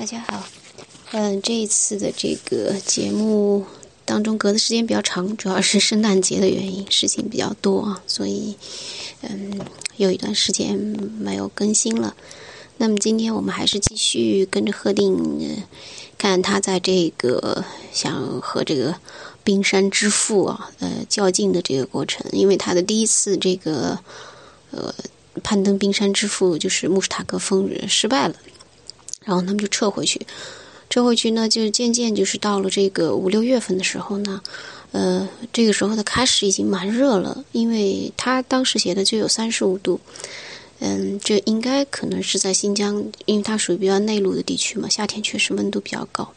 大家好，嗯，这一次的这个节目当中隔的时间比较长，主要是圣诞节的原因，事情比较多啊，所以嗯，有一段时间没有更新了。那么今天我们还是继续跟着贺定，看他在这个想和这个冰山之父啊，呃，较劲的这个过程，因为他的第一次这个呃攀登冰山之父就是穆斯塔格峰失败了。然后他们就撤回去，撤回去呢，就渐渐就是到了这个五六月份的时候呢，呃，这个时候的开始已经蛮热了，因为他当时写的就有三十五度，嗯，这应该可能是在新疆，因为它属于比较内陆的地区嘛，夏天确实温度比较高，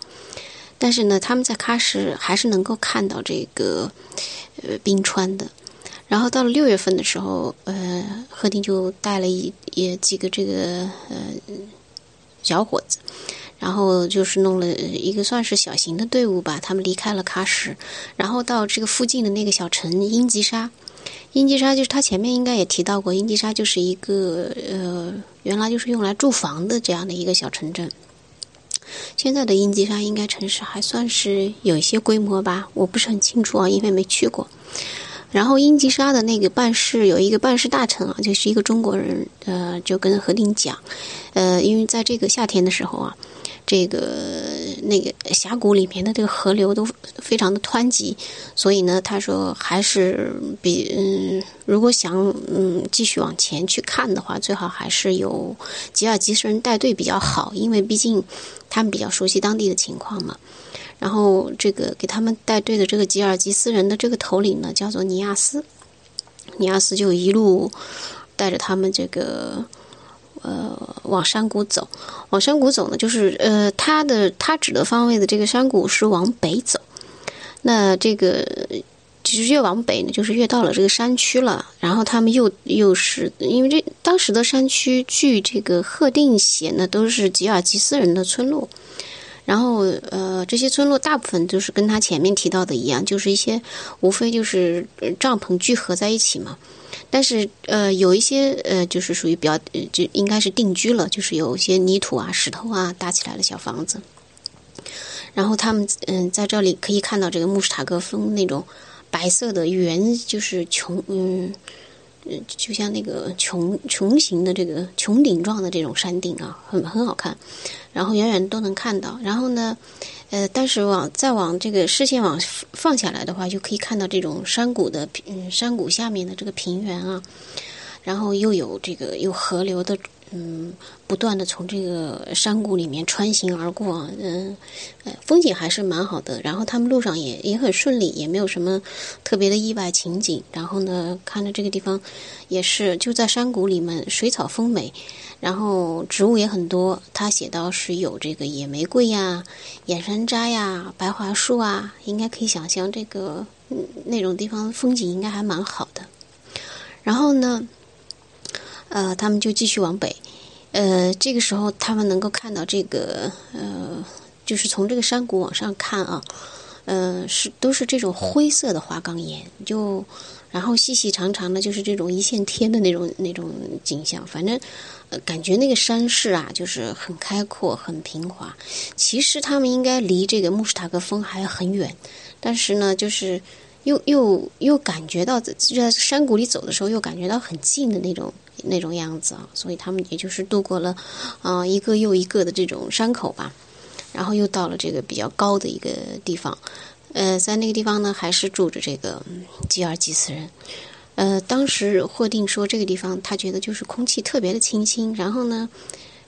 但是呢，他们在喀什还是能够看到这个呃冰川的。然后到了六月份的时候，呃，贺丁就带了一也几个这个呃。小伙子，然后就是弄了一个算是小型的队伍吧，他们离开了喀什，然后到这个附近的那个小城英吉沙。英吉沙就是他前面应该也提到过，英吉沙就是一个呃，原来就是用来住房的这样的一个小城镇。现在的英吉沙应该城市还算是有一些规模吧，我不是很清楚啊，因为没去过。然后英吉沙的那个办事有一个办事大臣啊，就是一个中国人，呃，就跟何丁讲，呃，因为在这个夏天的时候啊，这个那个峡谷里面的这个河流都非常的湍急，所以呢，他说还是比嗯，如果想嗯继续往前去看的话，最好还是有吉尔吉斯人带队比较好，因为毕竟他们比较熟悉当地的情况嘛。然后，这个给他们带队的这个吉尔吉斯人的这个头领呢，叫做尼亚斯。尼亚斯就一路带着他们这个呃往山谷走，往山谷走呢，就是呃他的他指的方位的这个山谷是往北走。那这个其实越往北呢，就是越到了这个山区了。然后他们又又是因为这当时的山区，据这个贺定写呢，都是吉尔吉斯人的村落。然后，呃，这些村落大部分就是跟他前面提到的一样，就是一些无非就是帐篷聚合在一起嘛。但是，呃，有一些呃，就是属于比较就应该是定居了，就是有一些泥土啊、石头啊搭起来的小房子。然后他们嗯，在这里可以看到这个穆斯塔格峰那种白色的圆，就是穹嗯。嗯，就像那个穹穹形的这个穹顶状的这种山顶啊，很很好看，然后远远都能看到。然后呢，呃，但是往再往这个视线往放下来的话，就可以看到这种山谷的嗯山谷下面的这个平原啊，然后又有这个有河流的。嗯，不断的从这个山谷里面穿行而过，嗯，呃，风景还是蛮好的。然后他们路上也也很顺利，也没有什么特别的意外情景。然后呢，看着这个地方也是就在山谷里面，水草丰美，然后植物也很多。他写到是有这个野玫瑰呀、野山楂呀、白桦树啊，应该可以想象这个那种地方风景应该还蛮好的。然后呢？呃，他们就继续往北，呃，这个时候他们能够看到这个，呃，就是从这个山谷往上看啊，呃，是都是这种灰色的花岗岩，就然后细细长长的，就是这种一线天的那种那种景象，反正，感觉那个山势啊，就是很开阔、很平滑。其实他们应该离这个穆斯塔格峰还很远，但是呢，就是又又又感觉到在在山谷里走的时候，又感觉到很近的那种。那种样子啊，所以他们也就是度过了啊一个又一个的这种山口吧，然后又到了这个比较高的一个地方，呃，在那个地方呢，还是住着这个吉尔吉斯人，呃，当时霍定说这个地方他觉得就是空气特别的清新，然后呢，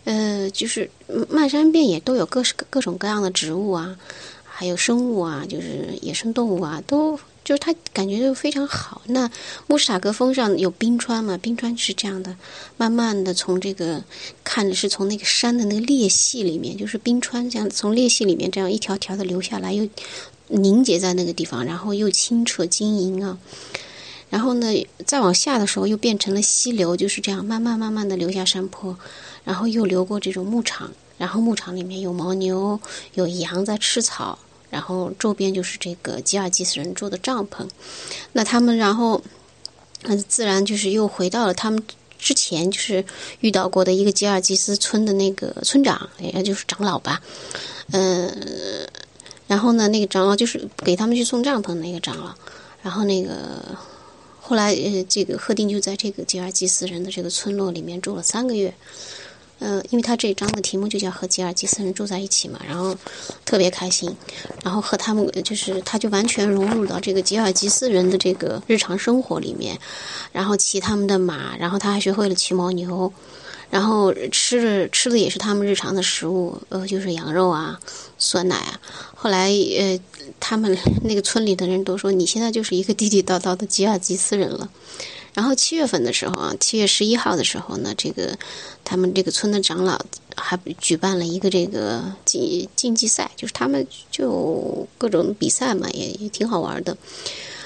呃，就是漫山遍野都有各式各种各样的植物啊，还有生物啊，就是野生动物啊都。就是他感觉就非常好。那穆斯塔格峰上有冰川嘛？冰川是这样的，慢慢的从这个看的是从那个山的那个裂隙里面，就是冰川这样从裂隙里面这样一条条的流下来，又凝结在那个地方，然后又清澈晶莹啊。然后呢，再往下的时候又变成了溪流，就是这样慢慢慢慢的流下山坡，然后又流过这种牧场，然后牧场里面有牦牛、有羊在吃草。然后周边就是这个吉尔吉斯人住的帐篷，那他们然后，嗯，自然就是又回到了他们之前就是遇到过的一个吉尔吉斯村的那个村长，也就是长老吧，嗯，然后呢，那个长老就是给他们去送帐篷那个长老，然后那个后来呃，这个赫定就在这个吉尔吉斯人的这个村落里面住了三个月。呃，因为他这一章的题目就叫和吉尔吉斯人住在一起嘛，然后特别开心，然后和他们就是他就完全融入到这个吉尔吉斯人的这个日常生活里面，然后骑他们的马，然后他还学会了骑牦牛，然后吃的吃的也是他们日常的食物，呃，就是羊肉啊、酸奶啊。后来呃，他们 那个村里的人都说，你现在就是一个地地道道的吉尔吉斯人了。然后七月份的时候啊，七月十一号的时候呢，这个他们这个村的长老还举办了一个这个竞竞技赛，就是他们就各种比赛嘛，也也挺好玩的。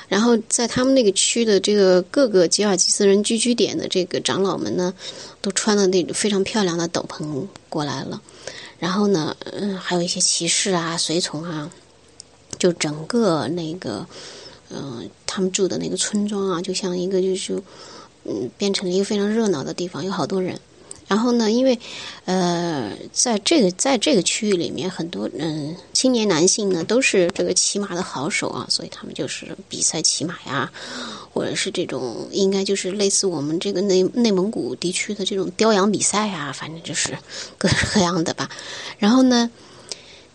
然后在他们那个区的这个各个吉尔吉斯人聚居点的这个长老们呢，都穿了那种非常漂亮的斗篷过来了。然后呢，嗯，还有一些骑士啊、随从啊，就整个那个。嗯，他们住的那个村庄啊，就像一个就是，嗯，变成了一个非常热闹的地方，有好多人。然后呢，因为呃，在这个在这个区域里面，很多嗯青年男性呢都是这个骑马的好手啊，所以他们就是比赛骑马呀，或者是这种应该就是类似我们这个内内蒙古地区的这种雕羊比赛啊，反正就是各式各样的吧。然后呢。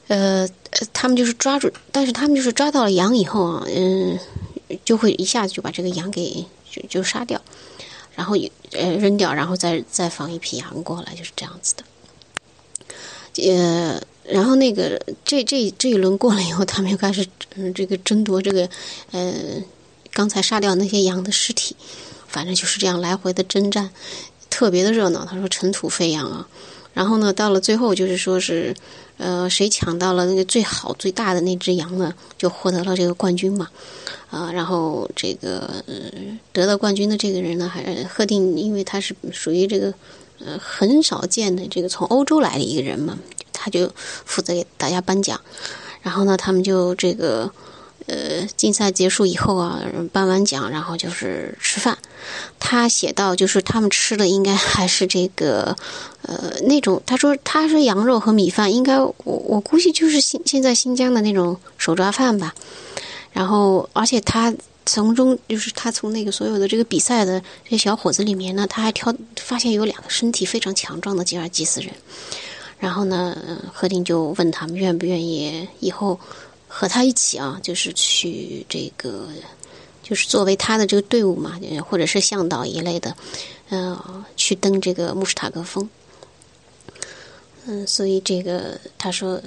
呃，他们就是抓住，但是他们就是抓到了羊以后啊，嗯，就会一下子就把这个羊给就就杀掉，然后呃扔掉，然后再再放一批羊过来，就是这样子的。呃，然后那个这这这一轮过了以后，他们又开始嗯这个争夺这个呃刚才杀掉那些羊的尸体，反正就是这样来回的征战，特别的热闹。他说尘土飞扬啊，然后呢，到了最后就是说是。呃，谁抢到了那个最好最大的那只羊呢，就获得了这个冠军嘛。啊，然后这个得到冠军的这个人呢，还贺定，因为他是属于这个呃很少见的这个从欧洲来的一个人嘛，他就负责给大家颁奖。然后呢，他们就这个。呃，竞赛结束以后啊，颁完奖，然后就是吃饭。他写到，就是他们吃的应该还是这个，呃，那种他说他说羊肉和米饭，应该我我估计就是新现在新疆的那种手抓饭吧。然后，而且他从中就是他从那个所有的这个比赛的这些小伙子里面呢，他还挑发现有两个身体非常强壮的吉尔吉斯人。然后呢，何定就问他们愿不愿意以后。和他一起啊，就是去这个，就是作为他的这个队伍嘛，或者是向导一类的，嗯，去登这个穆什塔格峰。嗯，所以这个他说，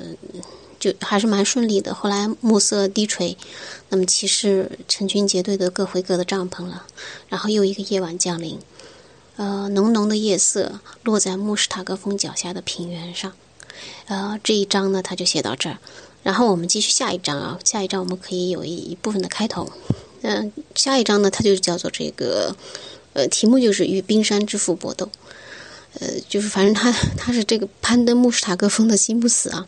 就还是蛮顺利的。后来暮色低垂，那么骑士成群结队的各回各的帐篷了。然后又一个夜晚降临，呃，浓浓的夜色落在穆什塔格峰脚下的平原上。呃，这一章呢，他就写到这儿。然后我们继续下一章啊，下一章我们可以有一一部分的开头。嗯，下一章呢，它就叫做这个，呃，题目就是与冰山之父搏斗。呃，就是反正他 他是这个攀登穆什塔格峰的心不死啊。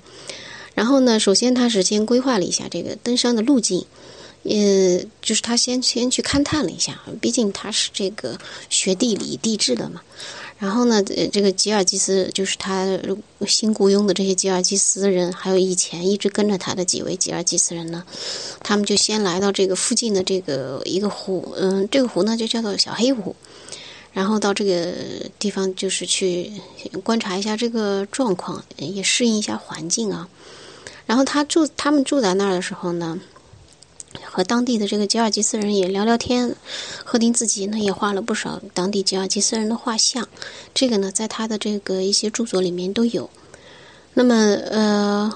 然后呢，首先他是先规划了一下这个登山的路径，呃，就是他先先去勘探了一下，毕竟他是这个学地理地质的嘛。然后呢，这个吉尔吉斯就是他新雇佣的这些吉尔吉斯人，还有以前一直跟着他的几位吉尔吉斯人呢，他们就先来到这个附近的这个一个湖，嗯，这个湖呢就叫做小黑湖，然后到这个地方就是去观察一下这个状况，也适应一下环境啊。然后他住，他们住在那儿的时候呢。和当地的这个吉尔吉斯人也聊聊天，赫丁自己呢也画了不少当地吉尔吉斯人的画像，这个呢在他的这个一些著作里面都有。那么呃，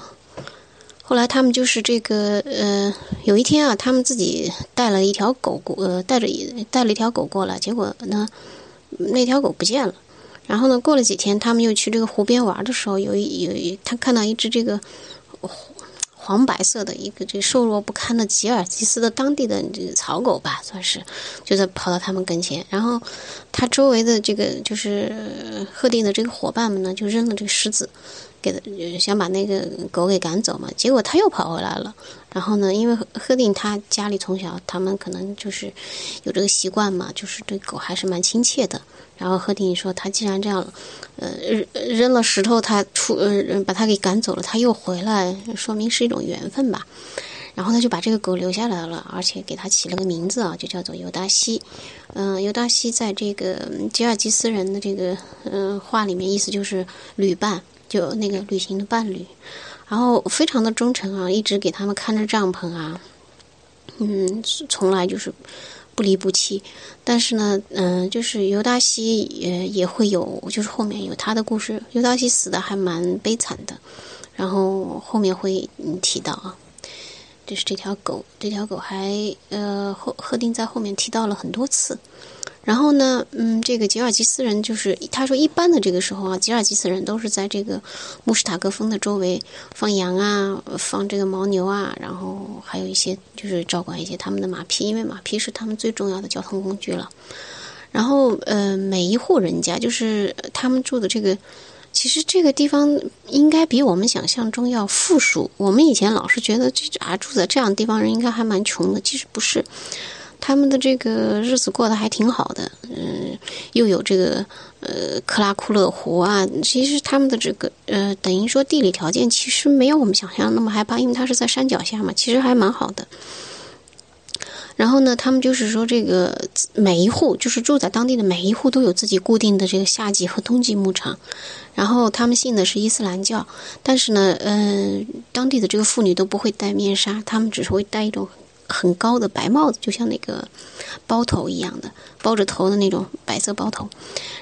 后来他们就是这个呃，有一天啊，他们自己带了一条狗过，呃，带着带了一条狗过来，结果呢那条狗不见了。然后呢过了几天，他们又去这个湖边玩的时候，有一有一他看到一只这个。黄白色的一个这瘦弱不堪的吉尔吉斯的当地的这个草狗吧，算是，就在跑到他们跟前，然后他周围的这个就是贺定的这个伙伴们呢，就扔了这个石子，给想把那个狗给赶走嘛，结果他又跑回来了。然后呢，因为赫定他家里从小他们可能就是有这个习惯嘛，就是对狗还是蛮亲切的。然后赫定说，他既然这样，呃，扔扔了石头，他出呃把他给赶走了，他又回来，说明是一种缘分吧。然后他就把这个狗留下来了，而且给他起了个名字啊，就叫做尤达西。嗯，尤达西在这个吉尔吉斯人的这个嗯话里面，意思就是旅伴，就那个旅行的伴侣。然后非常的忠诚啊，一直给他们看着帐篷啊，嗯，从来就是不离不弃。但是呢，嗯，就是尤达西也也会有，就是后面有他的故事。尤达西死的还蛮悲惨的，然后后面会提到啊。就是这条狗，这条狗还呃，赫赫定在后面提到了很多次。然后呢，嗯，这个吉尔吉斯人就是他说，一般的这个时候啊，吉尔吉斯人都是在这个穆什塔格峰的周围放羊啊，放这个牦牛啊，然后还有一些就是照管一些他们的马匹，因为马匹是他们最重要的交通工具了。然后呃，每一户人家就是他们住的这个。其实这个地方应该比我们想象中要富庶。我们以前老是觉得这啊住在这样的地方人应该还蛮穷的，其实不是。他们的这个日子过得还挺好的，嗯，又有这个呃克拉库勒湖啊。其实他们的这个呃等于说地理条件其实没有我们想象那么害怕，因为它是在山脚下嘛，其实还蛮好的。然后呢，他们就是说，这个每一户就是住在当地的每一户都有自己固定的这个夏季和冬季牧场。然后他们信的是伊斯兰教，但是呢，嗯，当地的这个妇女都不会戴面纱，他们只是会戴一种很高的白帽子，就像那个包头一样的包着头的那种白色包头。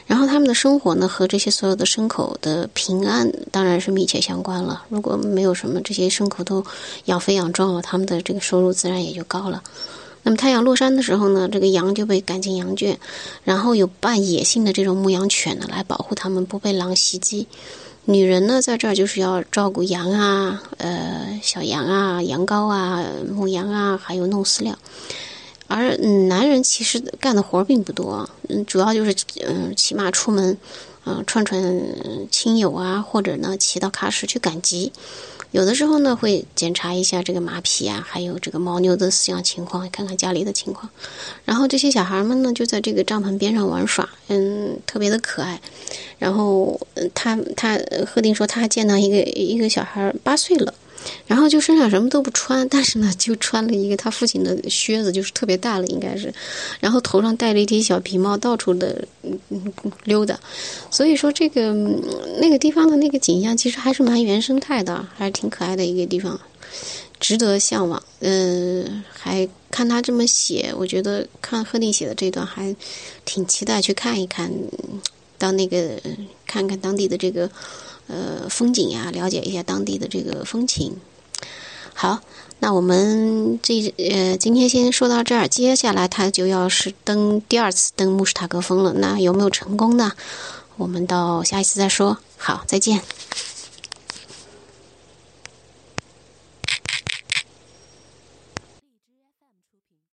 然后他们的生活呢，和这些所有的牲口的平安当然是密切相关了。如果没有什么这些牲口都养肥养壮了，他们的这个收入自然也就高了。那么太阳落山的时候呢，这个羊就被赶进羊圈，然后有半野性的这种牧羊犬呢来保护它们不被狼袭击。女人呢在这儿就是要照顾羊啊，呃小羊啊、羊羔啊、牧羊啊，还有弄饲料。而男人其实干的活并不多，主要就是嗯骑马出门，嗯串串亲友啊，或者呢骑到喀什去赶集。有的时候呢，会检查一下这个马匹啊，还有这个牦牛的饲养情况，看看家里的情况。然后这些小孩们呢，就在这个帐篷边上玩耍，嗯，特别的可爱。然后他他贺定说，他还见到一个一个小孩八岁了。然后就身上什么都不穿，但是呢，就穿了一个他父亲的靴子，就是特别大了，应该是。然后头上戴了一顶小皮帽，到处的嗯溜达。所以说，这个那个地方的那个景象，其实还是蛮原生态的，还是挺可爱的一个地方，值得向往。嗯，还看他这么写，我觉得看贺定写的这段，还挺期待去看一看，到那个看看当地的这个。呃，风景呀，了解一下当地的这个风情。好，那我们这呃，今天先说到这儿。接下来他就要是登第二次登慕士塔格峰了，那有没有成功呢？我们到下一次再说。好，再见。